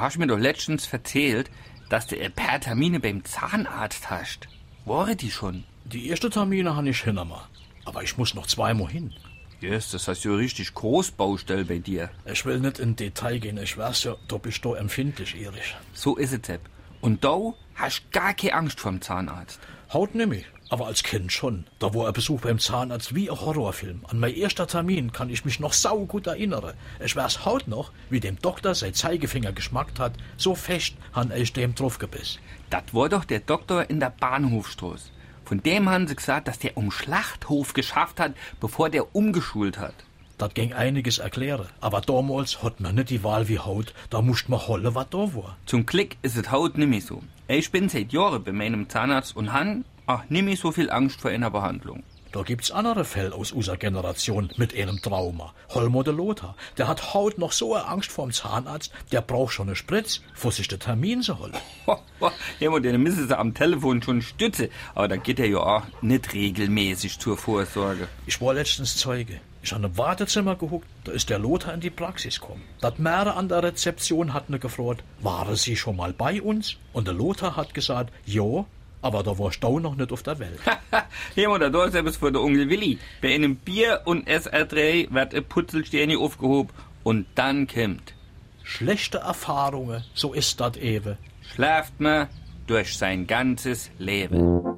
hast mir doch letztens erzählt, dass du ein paar Termine beim Zahnarzt hast. War die schon? Die erste Termine habe ich hinter Aber ich muss noch zweimal hin. Yes, das heißt ja richtig Großbaustelle bei dir. Ich will nicht in Detail gehen, ich weiß ja, da bist du empfindlich, Erich. So ist es, Sepp. Und du hast gar keine Angst vom Zahnarzt. Haut nämlich, aber als Kind schon. Da war ein Besuch beim Zahnarzt wie ein Horrorfilm. An mein erster Termin kann ich mich noch saugut erinnern. Ich weiß haut noch, wie dem Doktor sein Zeigefinger geschmackt hat. So fest han ich dem drauf gebiss. Das war doch der Doktor in der Bahnhofstraße. Von dem haben sie gesagt, dass der um Schlachthof geschafft hat, bevor der umgeschult hat. Das ging einiges erklären. Aber damals hat man nicht die Wahl wie Haut. Da musst man holle, was da war. Zum Glück ist es Haut nicht mehr so. Ich bin seit Jahren bei meinem Zahnarzt und han ach, nicht mehr so viel Angst vor einer Behandlung. Da gibt's andere Fälle aus unserer Generation mit einem Trauma. Holmo de Lothar, der hat Haut noch so eine Angst vorm Zahnarzt, der braucht schon eine Spritz, vor sich den Termin zu holen. Ho, ho, ja, den müssen sie am Telefon schon stütze, aber da geht er ja auch nicht regelmäßig zur Vorsorge. Ich war letztens Zeuge. Ich habe im Wartezimmer geguckt, da ist der Lothar in die Praxis gekommen. Das Märe an der Rezeption hat ne gefragt, waren Sie schon mal bei uns? Und der Lothar hat gesagt, jo, aber da war Stau noch nicht auf der Welt. Hier oder da selbst für der Onkel Willi. Bei einem Bier und SR3 wird ein Putzelsterne aufgehoben und dann kommt. Schlechte Erfahrungen, so ist das eben. Schlaft man durch sein ganzes Leben.